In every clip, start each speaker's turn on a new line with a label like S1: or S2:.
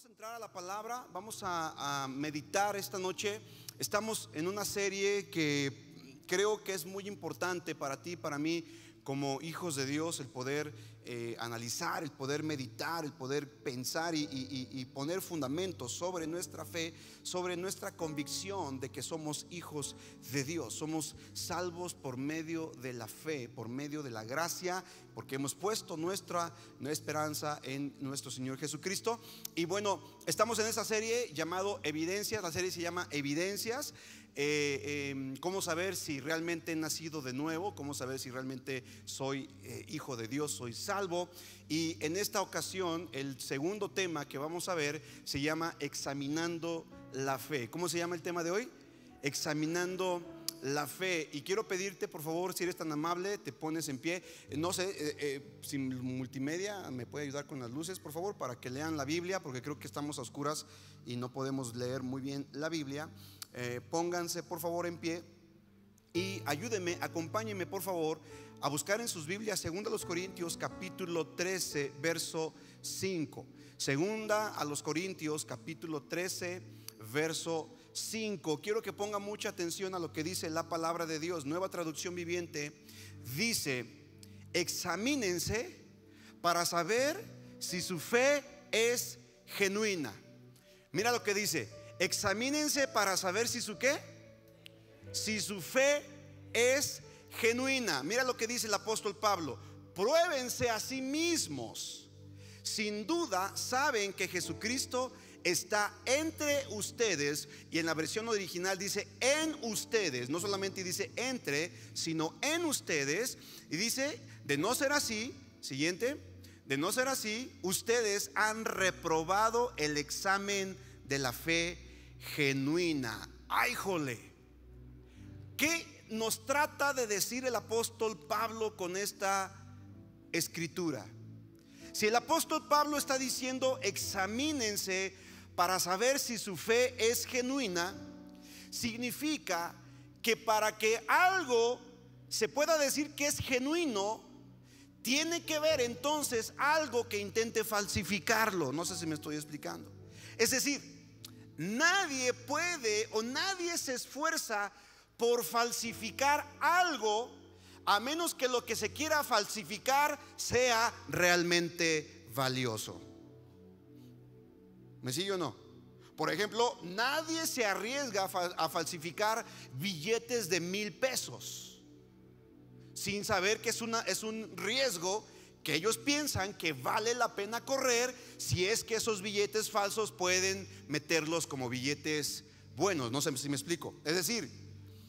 S1: Vamos a entrar a la palabra, vamos a, meditar esta noche. Estamos en una serie que creo que es muy importante para ti, para mí, como hijos de Dios, el poder eh, analizar, el poder meditar, el poder pensar y, poner fundamentos sobre nuestra fe, sobre nuestra convicción de que somos hijos de Dios. Somos salvos por medio de la fe, por medio de la gracia, porque hemos puesto nuestra, nuestra esperanza en nuestro Señor Jesucristo. Y bueno, estamos en esa serie llamado Evidencias, la serie se llama Evidencias. Eh, eh, cómo saber si realmente he nacido de nuevo, cómo saber si realmente soy eh, hijo de Dios, soy salvo. Y en esta ocasión, el segundo tema que vamos a ver se llama examinando la fe. ¿Cómo se llama el tema de hoy? Examinando la fe. Y quiero pedirte, por favor, si eres tan amable, te pones en pie. No sé, eh, eh, si multimedia me puede ayudar con las luces, por favor, para que lean la Biblia, porque creo que estamos a oscuras y no podemos leer muy bien la Biblia. Eh, pónganse, por favor, en pie y ayúdenme, acompáñenme, por favor, a buscar en sus Biblias, segunda a los Corintios, capítulo 13, verso 5. Segunda a los Corintios, capítulo 13, verso 5. Quiero que ponga mucha atención a lo que dice la palabra de Dios. Nueva traducción viviente dice, examínense para saber si su fe es genuina. Mira lo que dice, examínense para saber si su qué, si su fe es genuina. Mira lo que dice el apóstol Pablo, pruébense a sí mismos. Sin duda saben que Jesucristo está entre ustedes y en la versión original dice en ustedes, no solamente dice entre, sino en ustedes y dice, de no ser así, siguiente, de no ser así, ustedes han reprobado el examen de la fe genuina. Ay, jole. ¿Qué nos trata de decir el apóstol Pablo con esta escritura? Si el apóstol Pablo está diciendo, examínense para saber si su fe es genuina, significa que para que algo se pueda decir que es genuino, tiene que ver entonces algo que intente falsificarlo. No sé si me estoy explicando. Es decir, nadie puede o nadie se esfuerza por falsificar algo a menos que lo que se quiera falsificar sea realmente valioso. ¿Me sigue o no? Por ejemplo, nadie se arriesga a falsificar billetes de mil pesos sin saber que es, una, es un riesgo que ellos piensan que vale la pena correr si es que esos billetes falsos pueden meterlos como billetes buenos. No sé si me explico. Es decir,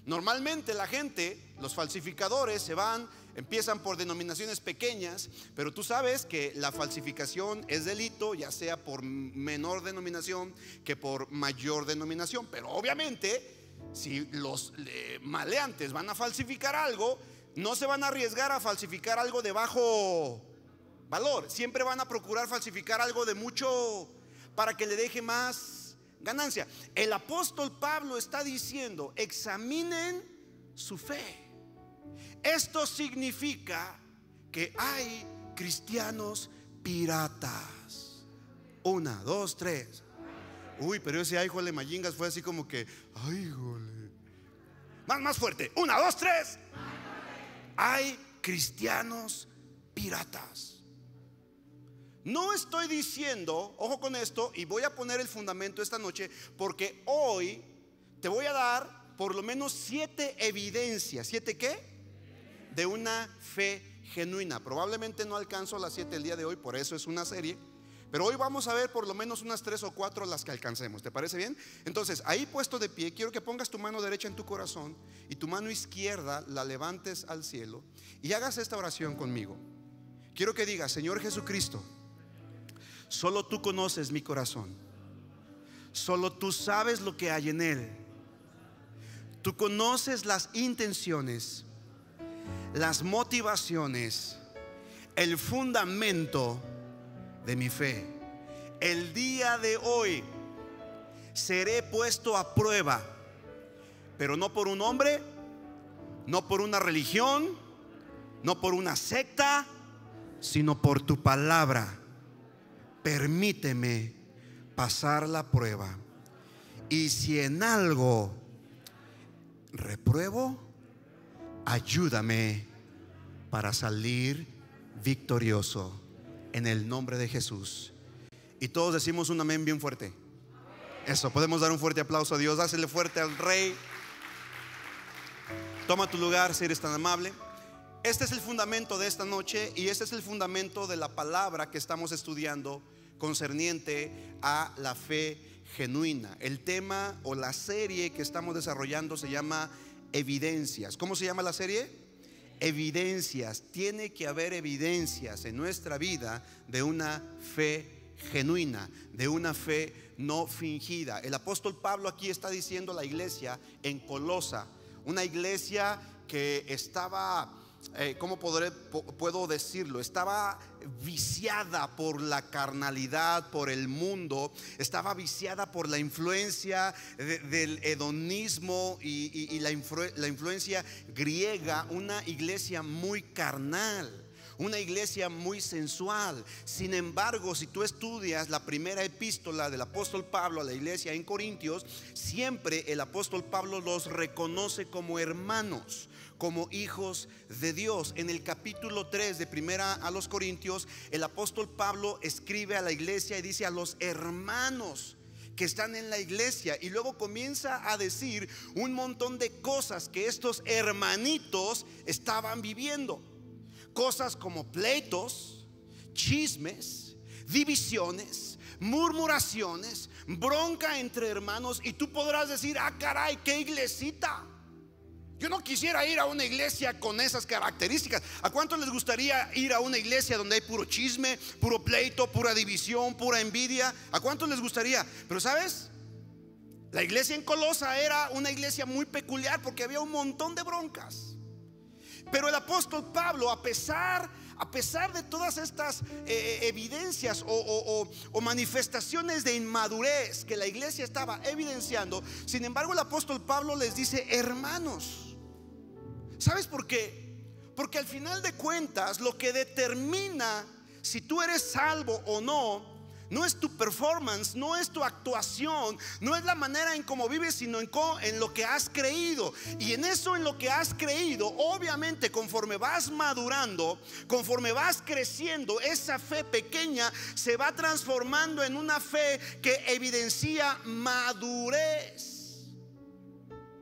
S1: normalmente la gente, los falsificadores, se van empiezan por denominaciones pequeñas, pero tú sabes que la falsificación es delito, ya sea por menor denominación que por mayor denominación. Pero obviamente, si los eh, maleantes van a falsificar algo, no se van a arriesgar a falsificar algo de bajo valor. Siempre van a procurar falsificar algo de mucho para que le deje más ganancia. El apóstol Pablo está diciendo, examinen su fe. Esto significa que hay cristianos piratas. Una, dos, tres. Uy, pero ese ay, jole, mayingas fue así como que, ay, jole. Más, más fuerte. Una, dos, tres. Hay cristianos piratas. No estoy diciendo, ojo con esto, y voy a poner el fundamento esta noche, porque hoy te voy a dar por lo menos siete evidencias. ¿Siete qué? de una fe genuina. Probablemente no alcanzo las siete el día de hoy, por eso es una serie. Pero hoy vamos a ver por lo menos unas tres o cuatro las que alcancemos. ¿Te parece bien? Entonces, ahí puesto de pie, quiero que pongas tu mano derecha en tu corazón y tu mano izquierda la levantes al cielo y hagas esta oración conmigo. Quiero que digas, Señor Jesucristo, solo tú conoces mi corazón. Solo tú sabes lo que hay en él. Tú conoces las intenciones las motivaciones, el fundamento de mi fe. El día de hoy seré puesto a prueba, pero no por un hombre, no por una religión, no por una secta, sino por tu palabra. Permíteme pasar la prueba. Y si en algo repruebo, ayúdame para salir victorioso en el nombre de Jesús. Y todos decimos un amén bien fuerte. Eso, podemos dar un fuerte aplauso a Dios. Dásele fuerte al Rey. Toma tu lugar si eres tan amable. Este es el fundamento de esta noche y este es el fundamento de la palabra que estamos estudiando concerniente a la fe genuina. El tema o la serie que estamos desarrollando se llama Evidencias. ¿Cómo se llama la serie? Evidencias. Tiene que haber evidencias en nuestra vida de una fe genuina, de una fe no fingida. El apóstol Pablo aquí está diciendo a la iglesia en Colosa, una iglesia que estaba eh, ¿cómo podré, puedo decirlo? Estaba viciada por la carnalidad, por el mundo, estaba viciada por la influencia del hedonismo y, la influencia griega, una iglesia muy carnal una iglesia muy sensual. Sin embargo, si tú estudias la primera epístola del apóstol Pablo a la iglesia en Corintios, siempre el apóstol Pablo los reconoce como hermanos como hijos de Dios. En el capítulo 3 de Primera a los Corintios, el apóstol Pablo escribe a la iglesia y dice a los hermanos que están en la iglesia y luego comienza a decir un montón de cosas que estos hermanitos estaban viviendo. Cosas como pleitos, chismes, divisiones, murmuraciones, bronca entre hermanos y tú podrás decir, ah caray, qué iglesita. Yo no quisiera ir a una iglesia con esas características. ¿A cuántos les gustaría ir a una iglesia donde hay puro chisme, puro pleito, pura división, pura envidia? ¿A cuántos les gustaría? Pero sabes, la iglesia en Colosa era una iglesia muy peculiar porque había un montón de broncas. Pero el apóstol Pablo, a pesar, a pesar de todas estas eh, eh, evidencias o, o manifestaciones de inmadurez que la iglesia estaba evidenciando, sin embargo el apóstol Pablo les dice, hermanos, ¿Sabes por qué? Porque al final de cuentas lo que determina si tú eres salvo o no, no es tu performance, no es tu actuación, no es la manera en cómo vives, sino en, lo que has creído. Y en eso, en lo que has creído, obviamente conforme vas madurando, conforme vas creciendo, esa fe pequeña se va transformando en una fe que evidencia madurez.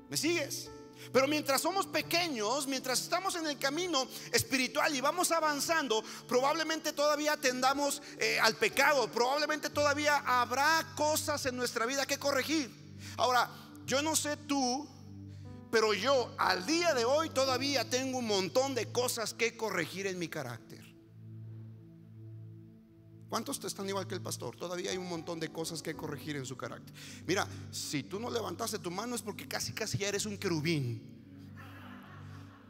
S1: ¿Me sigues? Pero mientras somos pequeños, mientras estamos en el camino espiritual y vamos avanzando, probablemente todavía tendamos eh, al pecado, probablemente todavía habrá cosas en nuestra vida que corregir. Ahora, yo no sé tú, pero yo al día de hoy todavía tengo un montón de cosas que corregir en mi carácter. ¿Cuántos están igual que el pastor? Todavía hay un montón de cosas que corregir en su carácter. Mira, si tú no levantaste tu mano es porque casi casi ya eres un querubín.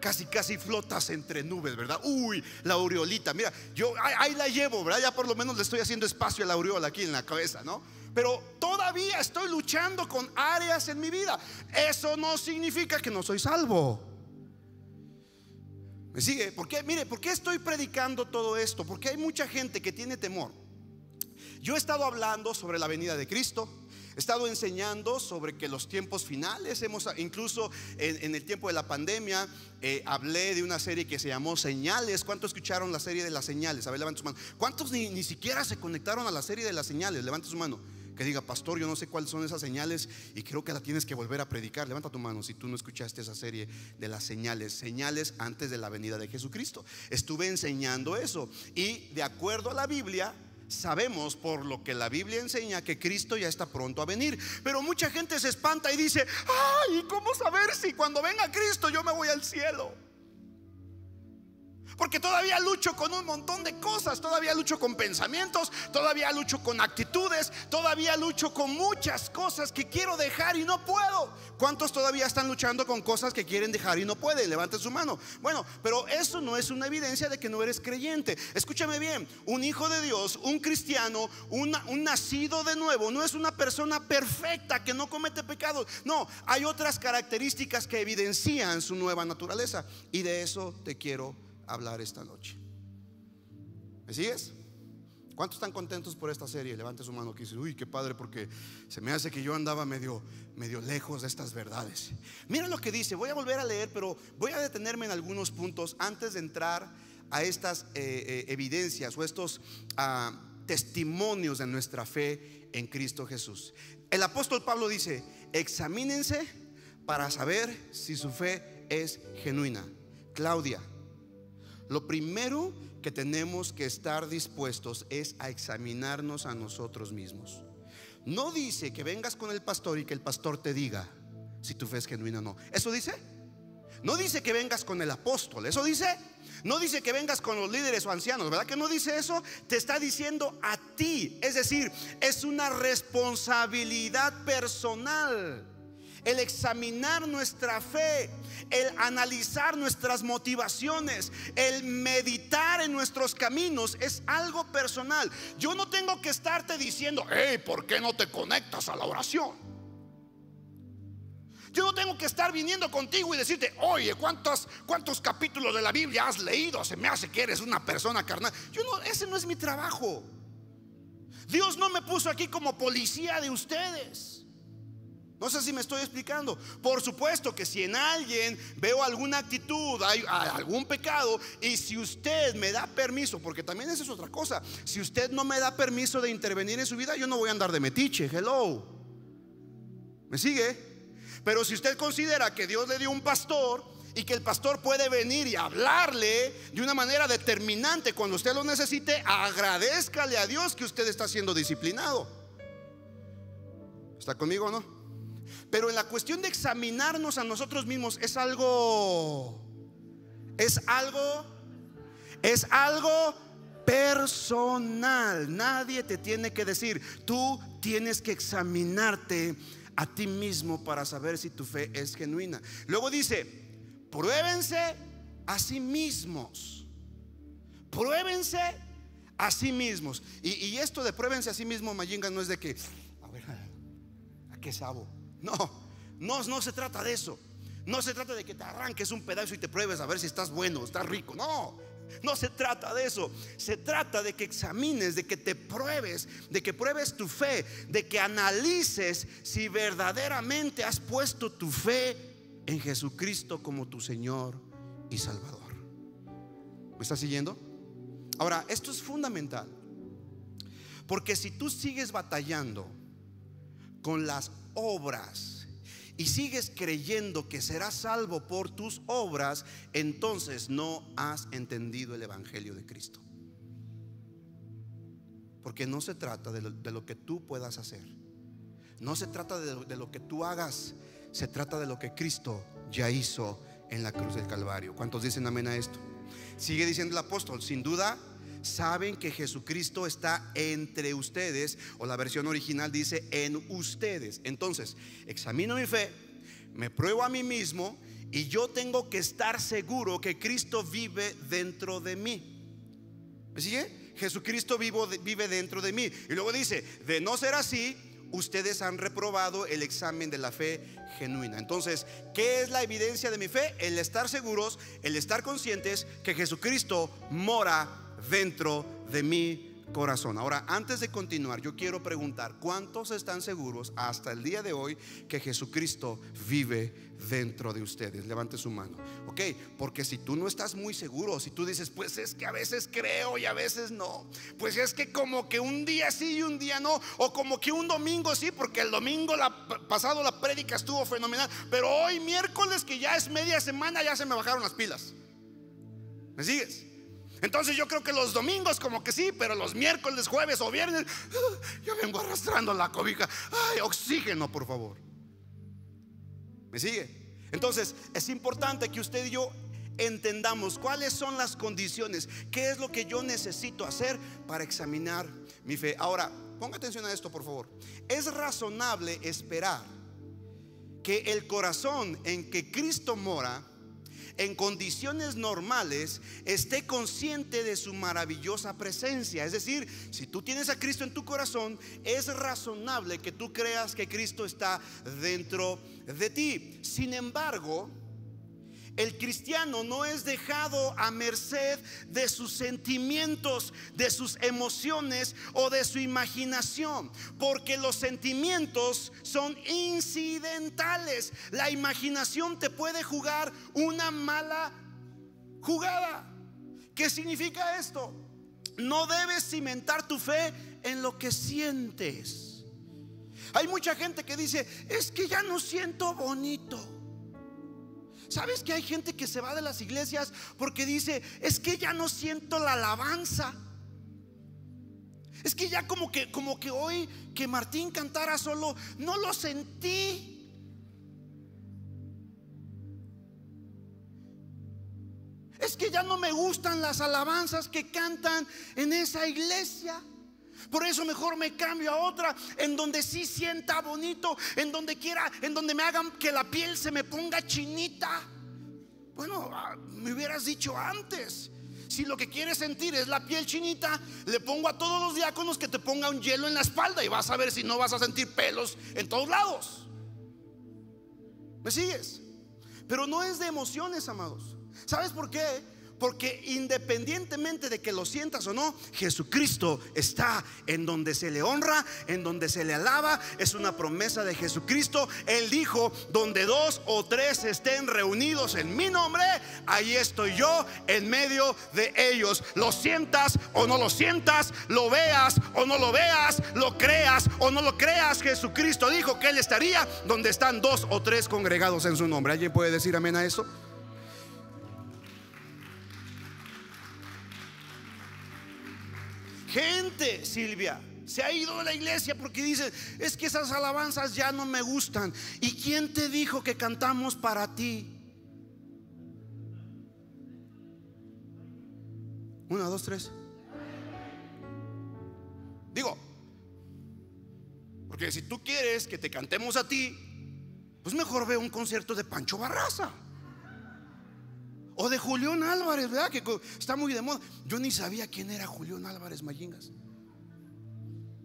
S1: Casi casi flotas entre nubes, ¿verdad? Uy, la aureolita. Mira, yo ahí, la llevo, ¿verdad? Ya por lo menos le estoy haciendo espacio a la aureola aquí en la cabeza, ¿no? Pero todavía estoy luchando con áreas en mi vida. Eso no significa que no soy salvo. ¿Me sigue? Porque, mire, ¿por qué estoy predicando todo esto? Porque hay mucha gente que tiene temor. Yo he estado hablando sobre la venida de Cristo. He estado enseñando sobre que los tiempos finales, hemos incluso en, el tiempo de la pandemia, eh, hablé de una serie que se llamó Señales. ¿Cuántos escucharon la serie de las señales? A ver, levante su mano. ¿Cuántos ni, ni siquiera se conectaron a la serie de las señales? Levante su mano que diga, pastor, yo no sé cuáles son esas señales y creo que la tienes que volver a predicar. Levanta tu mano si tú no escuchaste esa serie de las señales, señales antes de la venida de Jesucristo. Estuve enseñando eso y de acuerdo a la Biblia, sabemos por lo que la Biblia enseña que Cristo ya está pronto a venir. Pero mucha gente se espanta y dice, ay, ¿cómo saber si cuando venga Cristo yo me voy al cielo? Porque todavía lucho con un montón de cosas, todavía lucho con pensamientos, todavía lucho con actitudes, todavía lucho con muchas cosas que quiero dejar y no puedo. ¿Cuántos todavía están luchando con cosas que quieren dejar y no pueden? Levanten su mano. Bueno, pero eso no es una evidencia de que no eres creyente. Escúchame bien, un hijo de Dios, un cristiano, un nacido de nuevo, no es una persona perfecta que no comete pecados. No, hay otras características que evidencian su nueva naturaleza. Y de eso te quiero hablar esta noche. ¿Me sigues? ¿Cuántos están contentos por esta serie? Levante su mano que dice, uy, qué padre, porque se me hace que yo andaba medio, medio lejos de estas verdades. Mira lo que dice, voy a volver a leer, pero voy a detenerme en algunos puntos antes de entrar a estas eh, eh, evidencias o estos ah, testimonios de nuestra fe en Cristo Jesús. El apóstol Pablo dice, examínense para saber si su fe es genuina. Claudia, lo primero que tenemos que estar dispuestos es a examinarnos a nosotros mismos. No dice que vengas con el pastor y que el pastor te diga si tu fe es genuina o no. ¿Eso dice? No dice que vengas con el apóstol. ¿Eso dice? No dice que vengas con los líderes o ancianos, ¿verdad que no dice eso? Te está diciendo a ti. Es decir, es una responsabilidad personal el examinar nuestra fe, el analizar nuestras motivaciones, el meditar en nuestros caminos es algo personal. Yo no tengo que estarte diciendo, hey, ¿por qué no te conectas a la oración? Yo no tengo que estar viniendo contigo y decirte, oye, ¿cuántos, ¿cuántos capítulos de la Biblia has leído? Se me hace que eres una persona carnal. Yo no, ese no es mi trabajo. Dios no me puso aquí como policía de ustedes. No sé si me estoy explicando. Por supuesto que si en alguien veo alguna actitud, hay, algún pecado, y si usted me da permiso, porque también esa es otra cosa, si usted no me da permiso de intervenir en su vida, yo no voy a andar de metiche. Hello. ¿Me sigue? Pero si usted considera que Dios le dio un pastor y que el pastor puede venir y hablarle de una manera determinante cuando usted lo necesite, agradezcale a Dios que usted está siendo disciplinado. ¿Está conmigo o no? Pero en la cuestión de examinarnos a nosotros mismos es algo, es algo, es algo personal. Nadie te tiene que decir, tú tienes que examinarte a ti mismo para saber si tu fe es genuina. Luego dice, pruébense a sí mismos. Pruébense a sí mismos. Y, esto de pruébense a sí mismos, Mayinga, no es de que, a ver, ¿a qué sabo? No, no, no se trata de eso. No se trata de que te arranques un pedazo y te pruebes a ver si estás bueno, estás rico. No, no se trata de eso. Se trata de que examines, de que te pruebes, de que pruebes tu fe, de que analices si verdaderamente has puesto tu fe en Jesucristo como tu Señor y Salvador. ¿Me estás siguiendo? Ahora, esto es fundamental. Porque si tú sigues batallando con las obras y sigues creyendo que serás salvo por tus obras, entonces no has entendido el Evangelio de Cristo. Porque no se trata de lo, que tú puedas hacer. No se trata de, de lo que tú hagas. Se trata de lo que Cristo ya hizo en la cruz del Calvario. ¿Cuántos dicen amén a esto? Sigue diciendo el apóstol, sin duda saben que Jesucristo está entre ustedes, o la versión original dice en ustedes. Entonces, examino mi fe, me pruebo a mí mismo y yo tengo que estar seguro que Cristo vive dentro de mí. ¿Me sigue? Jesucristo vivo, vive dentro de mí. Y luego dice, de no ser así, ustedes han reprobado el examen de la fe genuina. Entonces, ¿qué es la evidencia de mi fe? El estar seguros, el estar conscientes que Jesucristo mora dentro de mi corazón. Ahora, antes de continuar, yo quiero preguntar, ¿cuántos están seguros hasta el día de hoy que Jesucristo vive dentro de ustedes? Levante su mano. Ok, porque si tú no estás muy seguro, si tú dices, pues es que a veces creo y a veces no, pues es que como que un día sí y un día no, o como que un domingo sí, porque el domingo pasado la prédica estuvo fenomenal, pero hoy miércoles que ya es media semana ya se me bajaron las pilas. ¿Me sigues? Entonces yo creo que los domingos como que sí, pero los miércoles, jueves o viernes, yo vengo arrastrando la cobija. Ay, oxígeno, por favor. ¿Me sigue? Entonces es importante que usted y yo entendamos cuáles son las condiciones, qué es lo que yo necesito hacer para examinar mi fe. Ahora, ponga atención a esto, por favor. Es razonable esperar que el corazón en que Cristo mora en condiciones normales esté consciente de su maravillosa presencia. Es decir, si tú tienes a Cristo en tu corazón, es razonable que tú creas que Cristo está dentro de ti. Sin embargo, el cristiano no es dejado a merced de sus sentimientos, de sus emociones o de su imaginación, porque los sentimientos son incidentales. La imaginación te puede jugar una mala jugada. ¿Qué significa esto? No debes cimentar tu fe en lo que sientes. Hay mucha gente que dice, es que ya no siento bonito. ¿Sabes que hay gente que se va de las iglesias porque dice, es que ya no siento la alabanza? Es que ya como que como que hoy que Martín cantara solo no lo sentí. Es que ya no me gustan las alabanzas que cantan en esa iglesia. Por eso mejor me cambio a otra en donde sí sienta bonito, en donde quiera, en donde me hagan que la piel se me ponga chinita. Bueno, ah, me hubieras dicho antes. Si lo que quieres sentir es la piel chinita, le pongo a todos los diáconos que te ponga un hielo en la espalda y vas a ver si no vas a sentir pelos en todos lados. ¿Me sigues? Pero no es de emociones, amados. ¿Sabes por qué? Porque independientemente de que lo sientas o no, Jesucristo está en donde se le honra, en donde se le alaba. Es una promesa de Jesucristo. Él dijo, donde dos o tres estén reunidos en mi nombre, ahí estoy yo en medio de ellos. Lo sientas o no lo sientas, lo veas o no lo veas, lo creas o no lo creas. Jesucristo dijo que Él estaría donde están dos o tres congregados en su nombre. ¿Alguien puede decir amén a eso? Gente, Silvia, se ha ido de la iglesia porque dice, es que esas alabanzas ya no me gustan. ¿Y quién te dijo que cantamos para ti? Una, dos, tres. Digo, porque si tú quieres que te cantemos a ti, pues mejor ve un concierto de Pancho Barraza. O de Julián Álvarez, ¿verdad? Que está muy de moda. Yo ni sabía quién era Julián Álvarez Mayingas.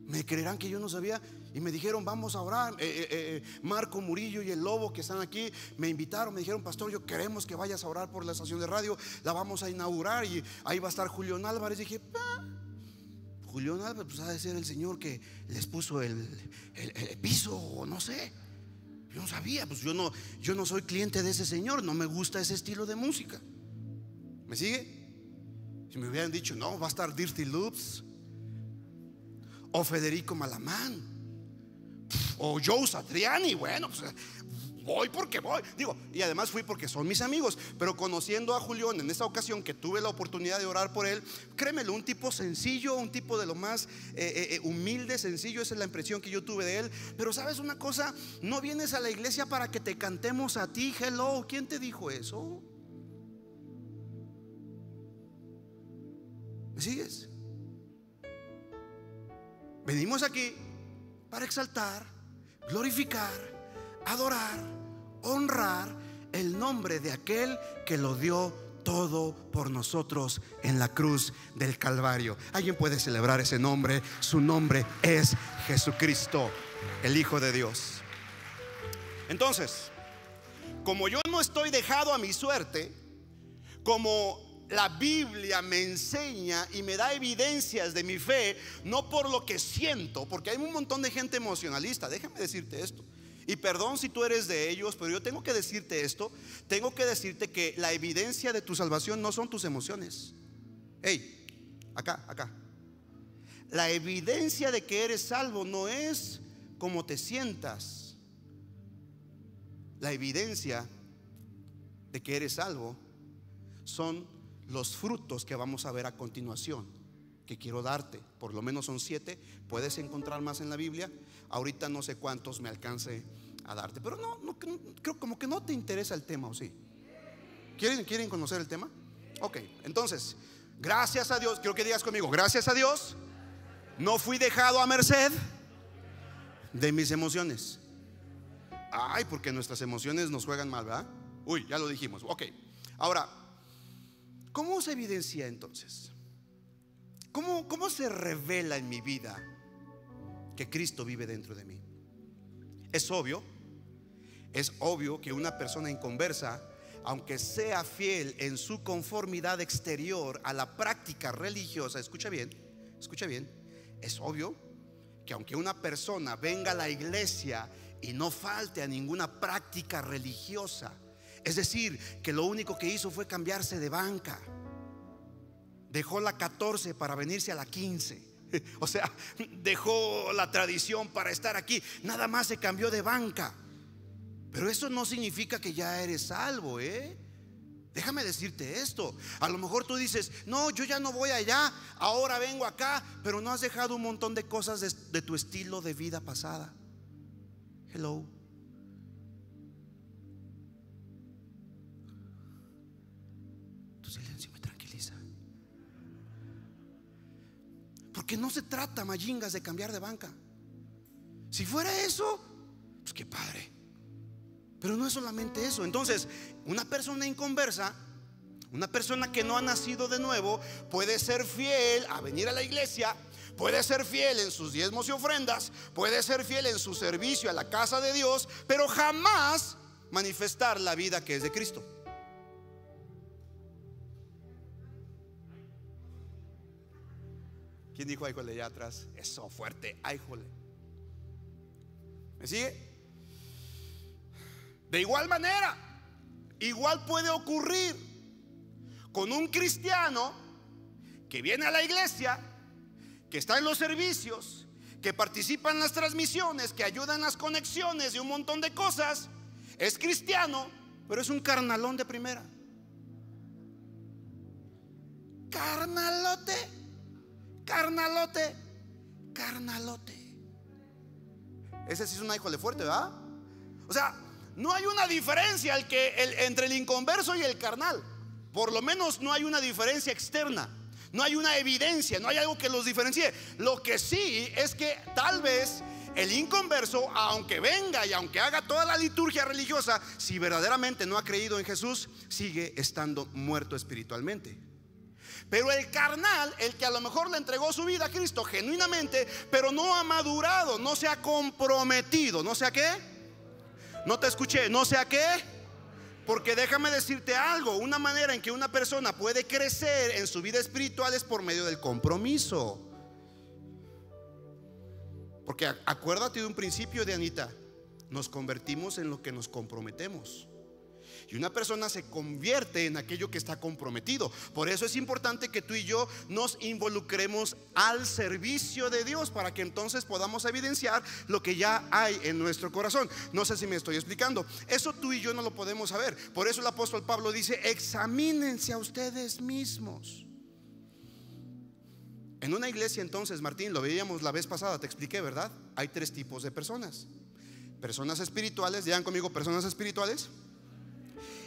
S1: Me creerán que yo no sabía y me dijeron, vamos a orar. Eh, eh, eh, Marco Murillo y el Lobo que están aquí me invitaron, me dijeron, pastor, yo queremos que vayas a orar por la estación de radio, la vamos a inaugurar y ahí va a estar Julián Álvarez. dije, ah, Julián Álvarez, pues ha de ser el señor que les puso el, el piso o no sé. Yo no sabía, pues yo no, yo no soy cliente de ese señor, no me gusta ese estilo de música. ¿Me sigue? Si me hubieran dicho, no, va a estar Dirty Loops, o Federico Malamán, o Joe Satriani, bueno, pues voy porque voy. Digo, y además fui porque son mis amigos. Pero conociendo a Julián en esta ocasión que tuve la oportunidad de orar por él, créemelo, un tipo sencillo, un tipo de lo más eh, eh, eh, humilde, sencillo, esa es la impresión que yo tuve de él. Pero sabes una cosa, no vienes a la iglesia para que te cantemos a ti, hello. ¿Quién te dijo eso? ¿Me sigues? Venimos aquí para exaltar, glorificar adorar, honrar el nombre de aquel que lo dio todo por nosotros en la cruz del Calvario. Alguien puede celebrar ese nombre. Su nombre es Jesucristo, el Hijo de Dios. Entonces, como yo no estoy dejado a mi suerte, como la Biblia me enseña y me da evidencias de mi fe, no por lo que siento, porque hay un montón de gente emocionalista, déjame decirte esto. Y perdón si tú eres de ellos, pero yo tengo que decirte esto. Tengo que decirte que la evidencia de tu salvación no son tus emociones. Hey, acá, acá. La evidencia de que eres salvo no es como te sientas. La evidencia de que eres salvo son los frutos que vamos a ver a continuación, que quiero darte. Por lo menos son siete. Puedes encontrar más en la Biblia. Ahorita no sé cuántos me alcance a darte, pero no, no creo como que no te interesa el tema, ¿o sí? ¿Quieren, ¿Quieren conocer el tema? Ok, entonces, gracias a Dios, quiero que digas conmigo, gracias a Dios, no fui dejado a merced de mis emociones. Ay, porque nuestras emociones nos juegan mal, ¿verdad? Uy, ya lo dijimos. Ok, ahora, ¿cómo se evidencia entonces? ¿Cómo, cómo se revela en mi vida que Cristo vive dentro de mí. Es obvio, es obvio que una persona inconversa aunque sea fiel en su conformidad exterior a la práctica religiosa, escucha bien, escucha bien, es obvio que aunque una persona venga a la iglesia y no falte a ninguna práctica religiosa, es decir, que lo único que hizo fue cambiarse de banca, dejó la 14 para venirse a la 15. O sea, dejó la tradición para estar aquí. Nada más se cambió de banca. Pero eso no significa que ya eres salvo, ¿eh? Déjame decirte esto. A lo mejor tú dices, no, yo ya no voy allá, ahora vengo acá, pero no has dejado un montón de cosas de, de tu estilo de vida pasada. Hello. Porque no se trata, mayingas, de cambiar de banca. Si fuera eso, pues qué padre. Pero no es solamente eso. Entonces, una persona inconversa, una persona que no ha nacido de nuevo, puede ser fiel a venir a la iglesia, puede ser fiel en sus diezmos y ofrendas, puede ser fiel en su servicio a la casa de Dios, pero jamás manifestar la vida que es de Cristo. ¿Quién dijo ay, jole, allá atrás? Eso, fuerte, ay, jole. ¿Me sigue? De igual manera, igual puede ocurrir con un cristiano que viene a la iglesia, que está en los servicios, que participa en las transmisiones, que ayuda en las conexiones y un montón de cosas. Es cristiano, pero es un carnalón de primera. Carnalote, carnalote, carnalote. Ese sí es un hijo de fuerte, ¿verdad? O sea, no hay una diferencia entre el inconverso y el carnal. Por lo menos no hay una diferencia externa. No hay una evidencia, no hay algo que los diferencie. Lo que sí es que tal vez el inconverso, aunque venga y aunque haga toda la liturgia religiosa, si verdaderamente no ha creído en Jesús, sigue estando muerto espiritualmente. Pero el carnal, el que a lo mejor le entregó su vida a Cristo genuinamente, pero no ha madurado, no se ha comprometido, no sé a qué no te escuché, no sé a qué. Porque déjame decirte algo, una manera en que una persona puede crecer en su vida espiritual es por medio del compromiso. Porque acuérdate de un principio de Anita, nos convertimos en lo que nos comprometemos. Y una persona se convierte en aquello que está comprometido. Por eso es importante que tú y yo nos involucremos al servicio de Dios para que entonces podamos evidenciar lo que ya hay en nuestro corazón. No sé si me estoy explicando. Eso tú y yo no lo podemos saber. Por eso el apóstol Pablo dice, examínense a ustedes mismos. En una iglesia entonces, Martín, lo veíamos la vez pasada, te expliqué, ¿verdad? Hay tres tipos de personas. Personas espirituales, digan conmigo, personas espirituales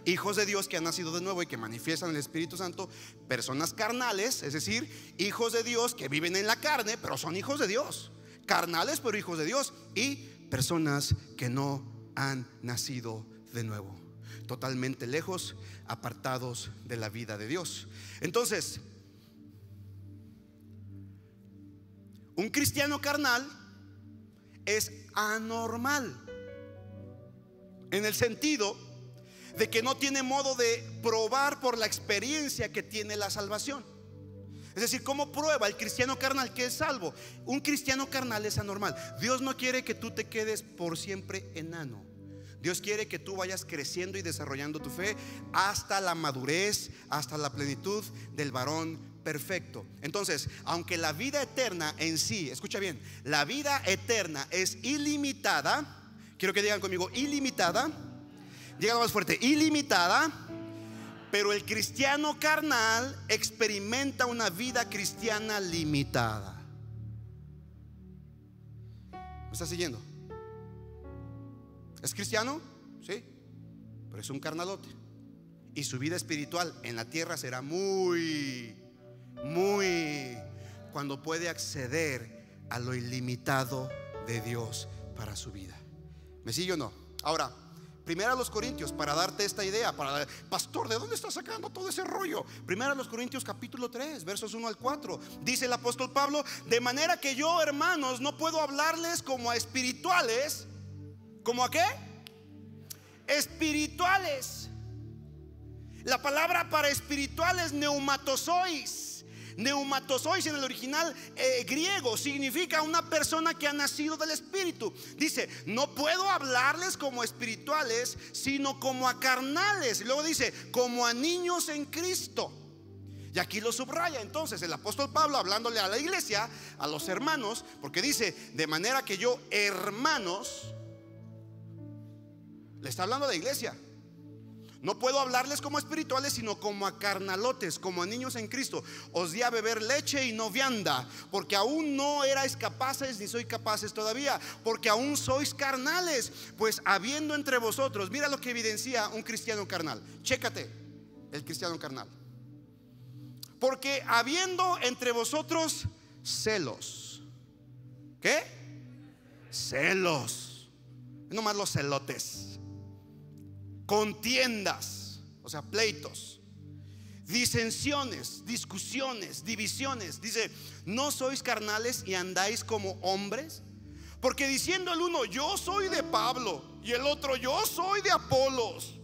S1: hijos de Dios que han nacido de nuevo y que manifiestan el Espíritu Santo, personas carnales, es decir, hijos de Dios que viven en la carne, pero son hijos de Dios, carnales pero hijos de Dios, y personas que no han nacido de nuevo, totalmente lejos, apartados de la vida de Dios. Entonces, un cristiano carnal es anormal. En el sentido de que no tiene modo de probar por la experiencia que tiene la salvación. Es decir, ¿cómo prueba el cristiano carnal que es salvo? Un cristiano carnal es anormal. Dios no quiere que tú te quedes por siempre enano. Dios quiere que tú vayas creciendo y desarrollando tu fe hasta la madurez, hasta la plenitud del varón perfecto. Entonces, aunque la vida eterna en sí, escucha bien, la vida eterna es ilimitada, quiero que digan conmigo, ilimitada, Llega más fuerte, ilimitada. Pero el cristiano carnal experimenta una vida cristiana limitada. ¿Me está siguiendo? ¿Es cristiano? Sí, pero es un carnalote. Y su vida espiritual en la tierra será muy, muy, cuando puede acceder a lo ilimitado de Dios para su vida. ¿Me sigue o no? Ahora, Primera a los Corintios, para darte esta idea, para pastor, ¿de dónde está sacando todo ese rollo? Primera a los Corintios capítulo 3, versos 1 al 4. Dice el apóstol Pablo, de manera que yo, hermanos, no puedo hablarles como a espirituales, ¿como a qué? Espirituales, La palabra para espiritual es neumatozois. Neumatozois en el original eh, griego significa una persona que ha nacido del Espíritu. Dice, no puedo hablarles como espirituales, sino como a carnales. Y luego dice, como a niños en Cristo. Y aquí lo subraya entonces el apóstol Pablo hablándole a la iglesia, a los hermanos, porque dice, de manera que yo, hermanos, le está hablando a la iglesia. No puedo hablarles como espirituales, sino como a carnalotes, como a niños en Cristo. Os di a beber leche y no vianda, porque aún no erais capaces, ni soy capaces todavía, porque aún sois carnales. Pues habiendo entre vosotros, mira lo que evidencia un cristiano carnal. Chécate, el cristiano carnal. Porque habiendo entre vosotros celos. ¿Qué? Celos. No más los celotes contiendas, o sea, pleitos, disensiones, discusiones, divisiones. Dice, ¿no sois carnales y andáis como hombres? Porque diciendo el uno, yo soy de Pablo, y el otro, yo soy de Apolos,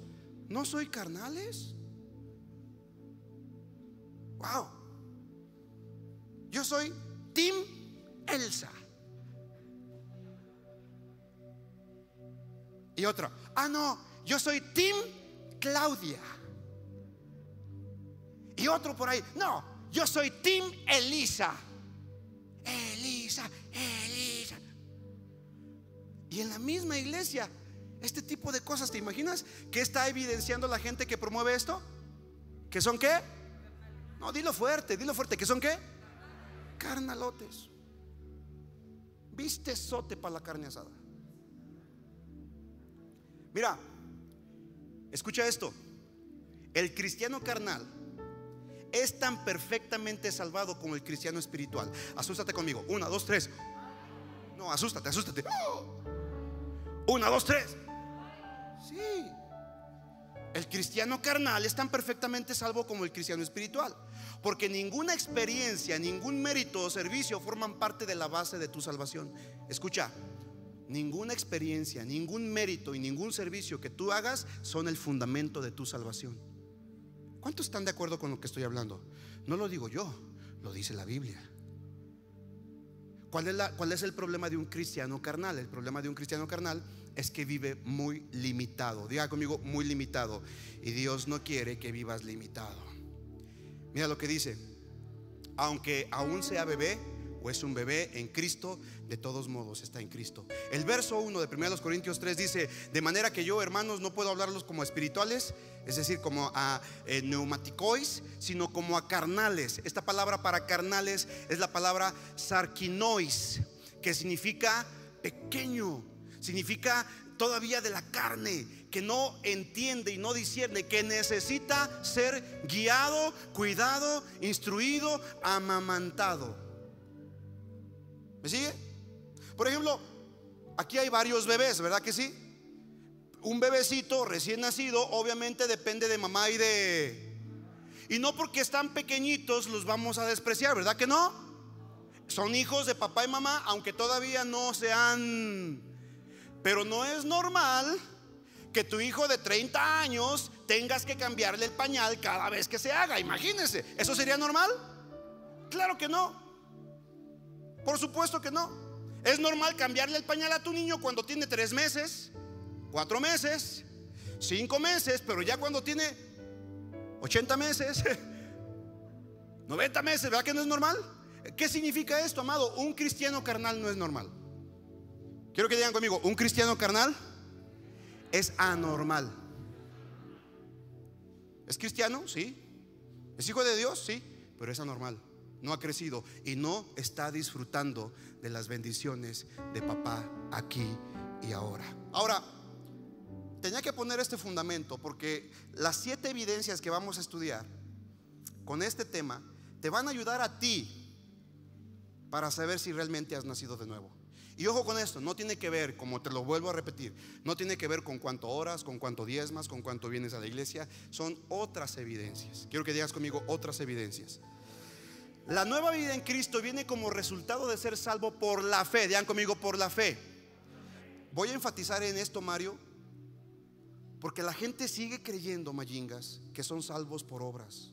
S1: ¿no soy carnales? Wow. Yo soy Tim Elsa. Y otro, ah, no, yo soy Tim Claudia. Y otro por ahí, no, yo soy Tim Elisa. Elisa, Elisa. Y en la misma iglesia, este tipo de cosas, ¿te imaginas? ¿Qué está evidenciando la gente que promueve esto? ¿Que son qué? No, dilo fuerte, dilo fuerte. ¿Que son qué? Carnalotes. Viste sote para la carne asada. Mira, Escucha esto. El cristiano carnal es tan perfectamente salvado como el cristiano espiritual. Asústate conmigo. Una, dos, tres. No, asústate, asústate. Una, dos, tres. Sí. El cristiano carnal es tan perfectamente salvo como el cristiano espiritual. Porque ninguna experiencia, ningún mérito o servicio forman parte de la base de tu salvación. Escucha, Ninguna experiencia, ningún mérito y ningún servicio que tú hagas son el fundamento de tu salvación. ¿Cuántos están de acuerdo con lo que estoy hablando? No lo digo yo, lo dice la Biblia. ¿Cuál es, ¿Cuál es, el problema de un cristiano carnal? El problema de un cristiano carnal es que vive muy limitado. Diga conmigo, muy limitado. Y Dios no quiere que vivas limitado. Mira lo que dice. Aunque aún sea bebé, o es un bebé en Cristo, de todos modos está en Cristo. El verso 1 de 1 Corintios 3 dice, de manera que yo, hermanos, no puedo hablarlos como espirituales, es decir, como a eh, sino como a carnales. Esta palabra para carnales es la palabra sarquinois, que significa pequeño, significa todavía de la carne, que no entiende y no discierne, que necesita ser guiado, cuidado, instruido, amamantado. ¿Me sigue? Por ejemplo, aquí hay varios bebés, ¿verdad que sí? Un bebecito recién nacido obviamente depende de mamá y de... Y no porque están pequeñitos los vamos a despreciar, ¿verdad que no? Son hijos de papá y mamá, aunque todavía no sean... Pero no es normal que tu hijo de 30 años tengas que cambiarle el pañal cada vez que se haga. Imagínense, ¿eso sería normal? Claro que no. Por supuesto que no. Es normal cambiarle el pañal a tu niño cuando tiene tres meses, cuatro meses, cinco meses, pero ya cuando tiene 80 meses, 90 meses, ¿verdad que no es normal? ¿Qué significa esto, amado? Un cristiano carnal no es normal. Quiero que digan conmigo, un cristiano carnal es anormal. ¿Es cristiano? Sí. ¿Es hijo de Dios? Sí, pero es anormal no ha crecido y no está disfrutando de las bendiciones de papá aquí y ahora. Ahora, tenía que poner este fundamento porque las siete evidencias que vamos a estudiar con este tema te van a ayudar a ti para saber si realmente has nacido de nuevo. Y ojo con esto, no tiene que ver, como te lo vuelvo a repetir, no tiene que ver con cuánto horas, con cuánto diezmas, con cuánto vienes a la iglesia, son otras evidencias. Quiero que digas conmigo otras evidencias. La nueva vida en Cristo viene como resultado de ser salvo por la fe. Digan conmigo, por la fe. Voy a enfatizar en esto, Mario, Porque la gente sigue creyendo, mayingas, que son salvos por obras.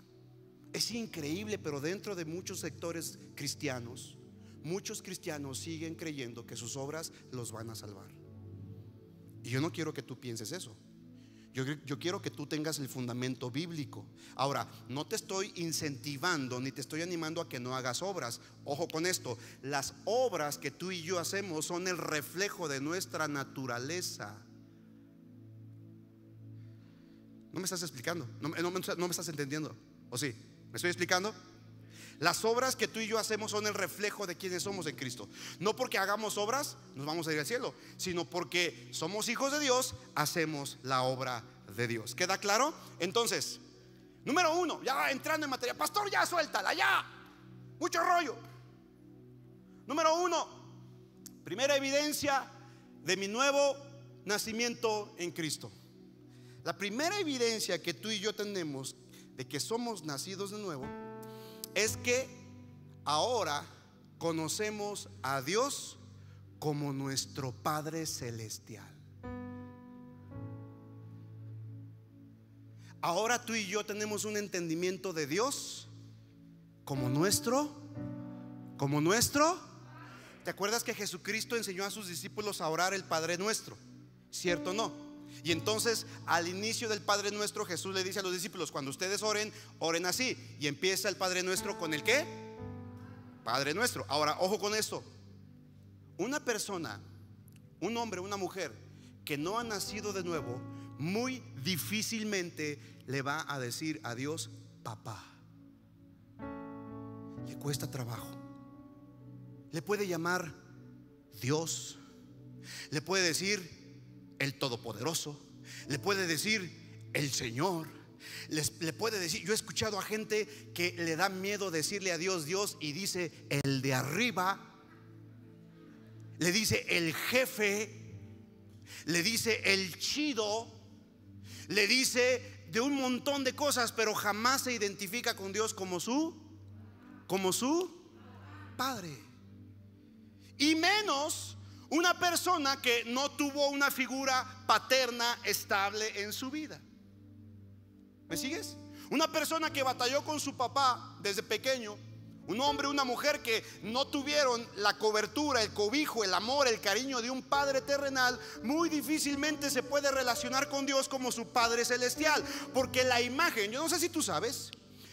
S1: Es increíble, pero dentro de muchos sectores cristianos, muchos cristianos siguen creyendo que sus obras los van a salvar. Y yo no quiero que tú pienses eso. Yo, quiero que tú tengas el fundamento bíblico. Ahora, no te estoy incentivando ni te estoy animando a que no hagas obras. Ojo con esto, las obras que tú y yo hacemos son el reflejo de nuestra naturaleza. No me estás explicando, no, no, no me estás entendiendo. ¿O sí? ¿Me estoy explicando? Las obras que tú y yo hacemos son el reflejo de quienes somos en Cristo. No porque hagamos obras nos vamos a ir al cielo, sino porque somos hijos de Dios, hacemos la obra de Dios. ¿Queda claro? Entonces, número uno, ya entrando en materia, pastor, ya suéltala, ya. Mucho rollo. Número uno, primera evidencia de mi nuevo nacimiento en Cristo. La primera evidencia que tú y yo tenemos de que somos nacidos de nuevo es que ahora conocemos a Dios como nuestro Padre Celestial. Ahora tú y yo tenemos un entendimiento de Dios como nuestro, como nuestro. ¿Te acuerdas que Jesucristo enseñó a sus discípulos a orar el Padre nuestro? ¿Cierto o no? Y entonces al inicio del Padre Nuestro Jesús le dice a los discípulos, cuando ustedes oren, oren así. Y empieza el Padre Nuestro con el qué? Padre Nuestro. Ahora, ojo con esto. Una persona, un hombre, una mujer que no ha nacido de nuevo, muy difícilmente le va a decir a Dios, papá. Le cuesta trabajo. Le puede llamar Dios. Le puede decir el Todopoderoso, le puede decir el Señor, le puede decir, yo he escuchado a gente que le da miedo decirle a Dios Dios y dice el de arriba, le dice el jefe, le dice el chido, le dice de un montón de cosas, pero jamás se identifica con Dios como su, como su Padre. Y menos una persona que no tuvo una figura paterna estable en su vida. ¿Me sigues? Una persona que batalló con su papá desde pequeño. Un hombre, una mujer que no tuvieron la cobertura, el cobijo, el amor, el cariño de un padre terrenal, muy difícilmente se puede relacionar con Dios como su Padre Celestial. Porque la imagen, yo no sé si tú sabes,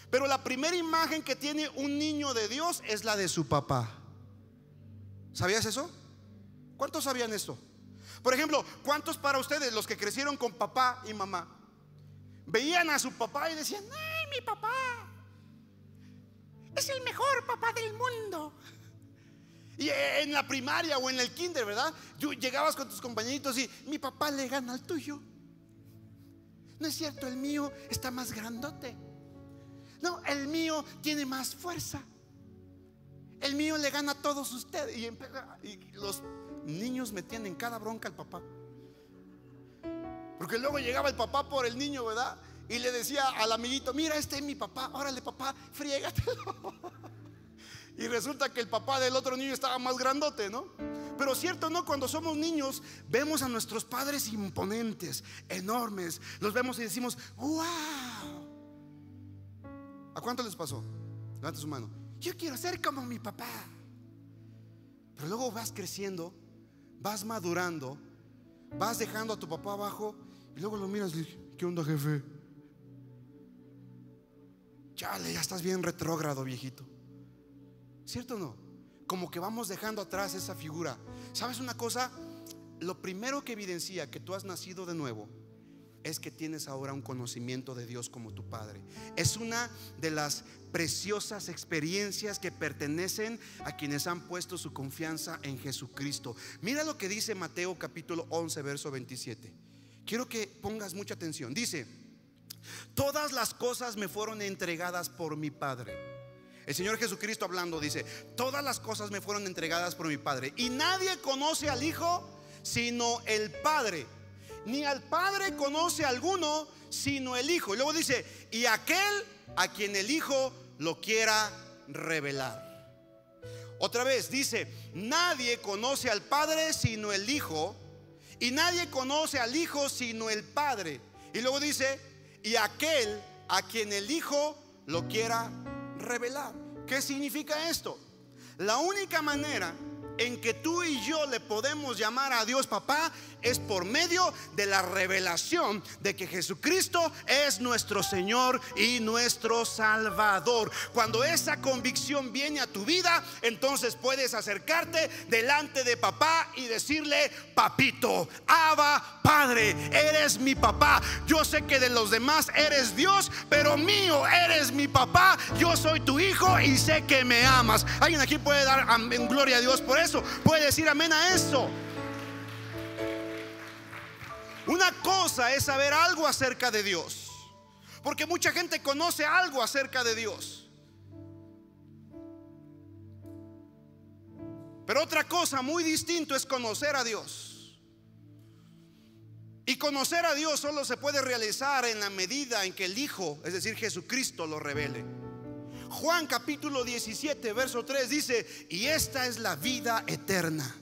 S1: pero la primera imagen que tiene un niño de Dios es la de su papá. ¿Sabías eso? ¿Cuántos sabían esto? Por ejemplo, ¿cuántos para ustedes, los que crecieron con papá y mamá, veían a su papá y decían, ay, mi papá es el mejor papá del mundo? Y en la primaria o en el kinder, ¿verdad? llegabas con tus compañeritos y mi papá le gana al tuyo. No es cierto, el mío está más grandote. No, el mío tiene más fuerza. El mío le gana a todos ustedes. Y, y los niños metían en cada bronca al papá. Porque luego llegaba el papá por el niño, ¿verdad? Y le decía al amiguito, mira, este es mi papá, órale papá, friégatelo. Y resulta que el papá del otro niño estaba más grandote, ¿no? Pero cierto, ¿no? Cuando somos niños, vemos a nuestros padres imponentes, enormes. Los vemos y decimos, wow. ¿A cuánto les pasó? Levanta su mano. Yo quiero ser como mi papá. Pero luego vas creciendo vas madurando, vas dejando a tu papá abajo y luego lo miras y dices, ¿qué onda jefe? Chale, ya estás bien retrógrado, viejito. ¿Cierto o no? Como que vamos dejando atrás esa figura. ¿Sabes una cosa? Lo primero que evidencia que tú has nacido de nuevo es que tienes ahora un conocimiento de Dios como tu Padre. Es una de las preciosas experiencias que pertenecen a quienes han puesto su confianza en Jesucristo. Mira lo que dice Mateo capítulo 11, verso 27. Quiero que pongas mucha atención. Dice, todas las cosas me fueron entregadas por mi Padre. El Señor Jesucristo hablando dice, todas las cosas me fueron entregadas por mi Padre. Y nadie conoce al Hijo sino el Padre ni al Padre conoce alguno sino el Hijo. Y luego dice, y aquel a quien el Hijo lo quiera revelar. Otra vez dice, nadie conoce al Padre sino el Hijo Y nadie conoce al Hijo sino el Padre. Y luego dice, y aquel a quien el Hijo lo quiera revelar. ¿Qué significa esto? La única manera en que tú y yo le podemos llamar a Dios papá es por medio de la revelación de que Jesucristo es nuestro Señor y nuestro Salvador. Cuando esa convicción viene a tu vida, entonces puedes acercarte delante de papá y decirle, papito, Abba, Padre, eres mi papá. Yo sé que de los demás eres Dios, pero mío eres mi papá. Yo soy tu hijo y sé que me amas. ¿Alguien aquí puede dar gloria a Dios por eso? Puede decir amén a eso. Una cosa es saber algo acerca de Dios. Porque mucha gente conoce algo acerca de Dios. Pero otra cosa muy distinto es conocer a Dios. Y conocer a Dios solo se puede realizar en la medida en que el Hijo, es decir, Jesucristo, lo revele. Juan capítulo 17, verso 3 dice, y esta es la vida eterna.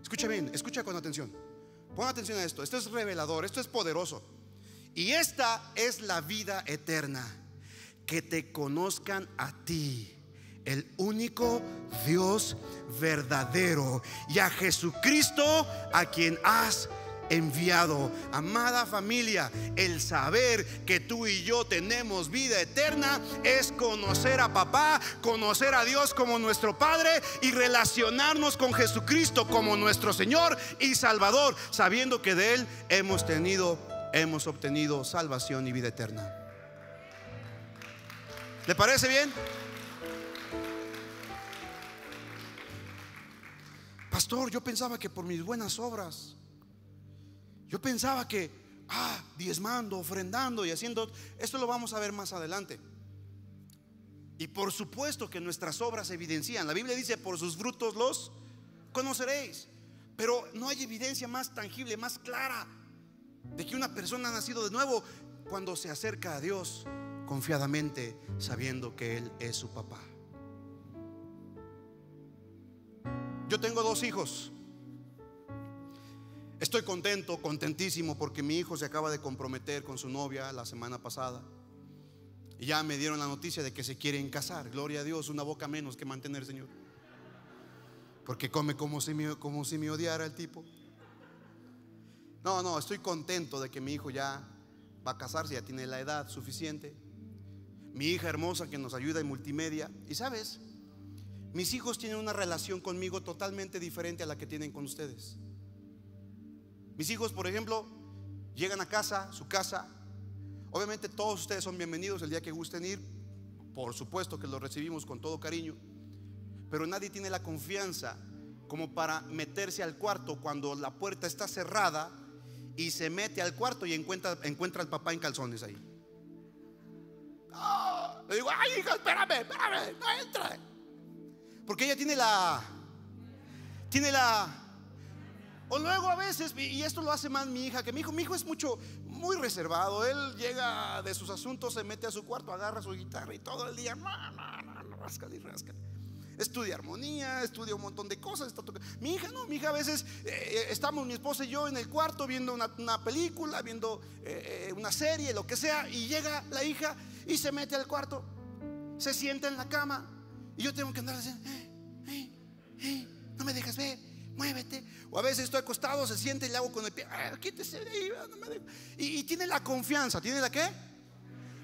S1: Escucha bien, escucha con atención. Pon atención a esto, esto es revelador, esto es poderoso. Y esta es la vida eterna, que te conozcan a ti, el único Dios verdadero, y a Jesucristo a quien has enviado. Amada familia, el saber que tú y yo tenemos vida eterna es conocer a papá, conocer a Dios como nuestro Padre y relacionarnos con Jesucristo como nuestro Señor y Salvador, sabiendo que de Él hemos tenido, hemos obtenido salvación y vida eterna. ¿Le parece bien? Pastor, yo pensaba que por mis buenas obras yo pensaba que, ah, diezmando, ofrendando y haciendo, esto lo vamos a ver más adelante. Y por supuesto que nuestras obras evidencian. La Biblia dice, por sus frutos los conoceréis. Pero no hay evidencia más tangible, más clara de que una persona ha nacido de nuevo cuando se acerca a Dios confiadamente, sabiendo que Él es su papá. Yo tengo dos hijos. Estoy contento, contentísimo porque mi hijo se acaba de comprometer con su novia la semana pasada. Y ya me dieron la noticia de que se quieren casar. Gloria a Dios, una boca menos que mantener, Señor. Porque come como si me, como si me odiara el tipo. No, no, estoy contento de que mi hijo ya va a casarse, ya tiene la edad suficiente. Mi hija hermosa que nos ayuda en multimedia. Y sabes, mis hijos tienen una relación conmigo totalmente diferente a la que tienen con ustedes. Mis hijos, por ejemplo, llegan a casa, su casa. Obviamente todos ustedes son bienvenidos el día que gusten ir. Por supuesto que los recibimos con todo cariño. Pero nadie tiene la confianza como para meterse al cuarto cuando la puerta está cerrada y se mete al cuarto y encuentra, encuentra al papá en calzones ahí. le digo, ay hija, espérame, espérame, no entra. Porque ella tiene la, tiene la, luego a veces, y esto lo hace más mi hija, que mi hijo, mi hijo es mucho, muy reservado. Él llega de sus asuntos, se mete a su cuarto, agarra su guitarra y todo el día, no, no, no, no, rasca y rasca. Estudia armonía, estudia un montón de cosas. Mi hija no, mi hija a veces eh, estamos mi esposa y yo en el cuarto viendo una, película, viendo eh, una serie, lo que sea, y llega la hija y se mete al cuarto, se sienta en la cama y yo tengo que andar diciendo, eh, O a veces estoy acostado, se siente y le hago con el pie, quítese de ahí, y, y, tiene la confianza, ¿tiene la qué?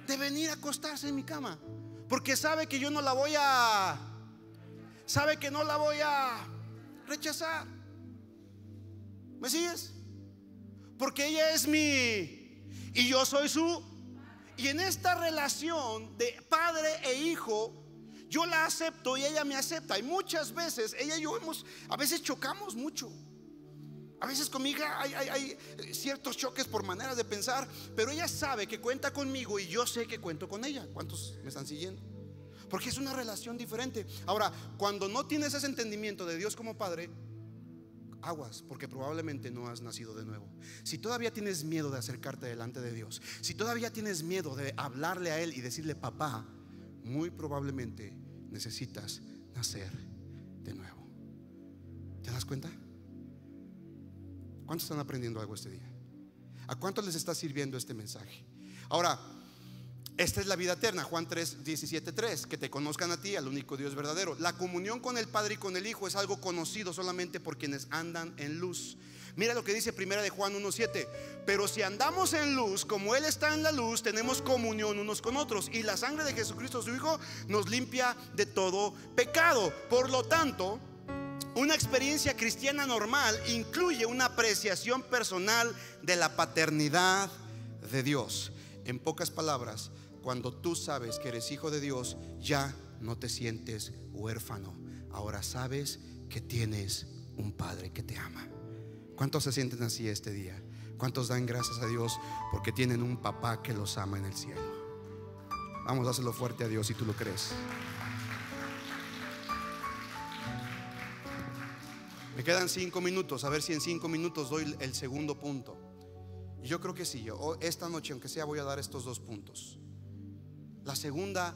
S1: De venir a acostarse en mi cama. Porque sabe que yo no la voy a, sabe que no la voy a rechazar. ¿Me sigues? Porque ella es mi, y yo soy su. Y en esta relación de padre e hijo, yo la acepto y ella me acepta. Y muchas veces ella y yo hemos, a veces chocamos mucho. A veces con mi hija hay, ciertos choques por maneras de pensar, pero ella sabe que cuenta conmigo y yo sé que cuento con ella. ¿Cuántos me están siguiendo? Porque es una relación diferente. Ahora, cuando no tienes ese entendimiento de Dios como Padre, aguas, porque probablemente no has nacido de nuevo. Si todavía tienes miedo de acercarte delante de Dios, si todavía tienes miedo de hablarle a Él y decirle, papá, muy probablemente necesitas nacer de nuevo. ¿Te das cuenta? ¿Cuántos están aprendiendo algo este día? ¿A cuántos les está sirviendo este mensaje? Ahora, esta es la vida eterna, Juan 3, 17, 3, que te conozcan a ti, al único Dios verdadero. La comunión con el Padre y con el Hijo es algo conocido solamente por quienes andan en luz. Mira lo que dice primera de Juan 1:7. Pero si andamos en luz, como Él está en la luz, tenemos comunión unos con otros. Y la sangre de Jesucristo, su Hijo, nos limpia de todo pecado. Por lo tanto, una experiencia cristiana normal incluye una apreciación personal de la paternidad de Dios. En pocas palabras, cuando tú sabes que eres hijo de Dios, ya no te sientes huérfano. Ahora sabes que tienes un Padre que te ama. ¿Cuántos se sienten así este día? ¿Cuántos dan gracias a Dios porque tienen un papá que los ama en el cielo? Vamos a hacerlo fuerte a Dios si tú lo crees. Me quedan cinco minutos, a ver si en cinco minutos doy el segundo punto. Yo creo que sí, esta noche, aunque sea, voy a dar estos dos puntos. La segunda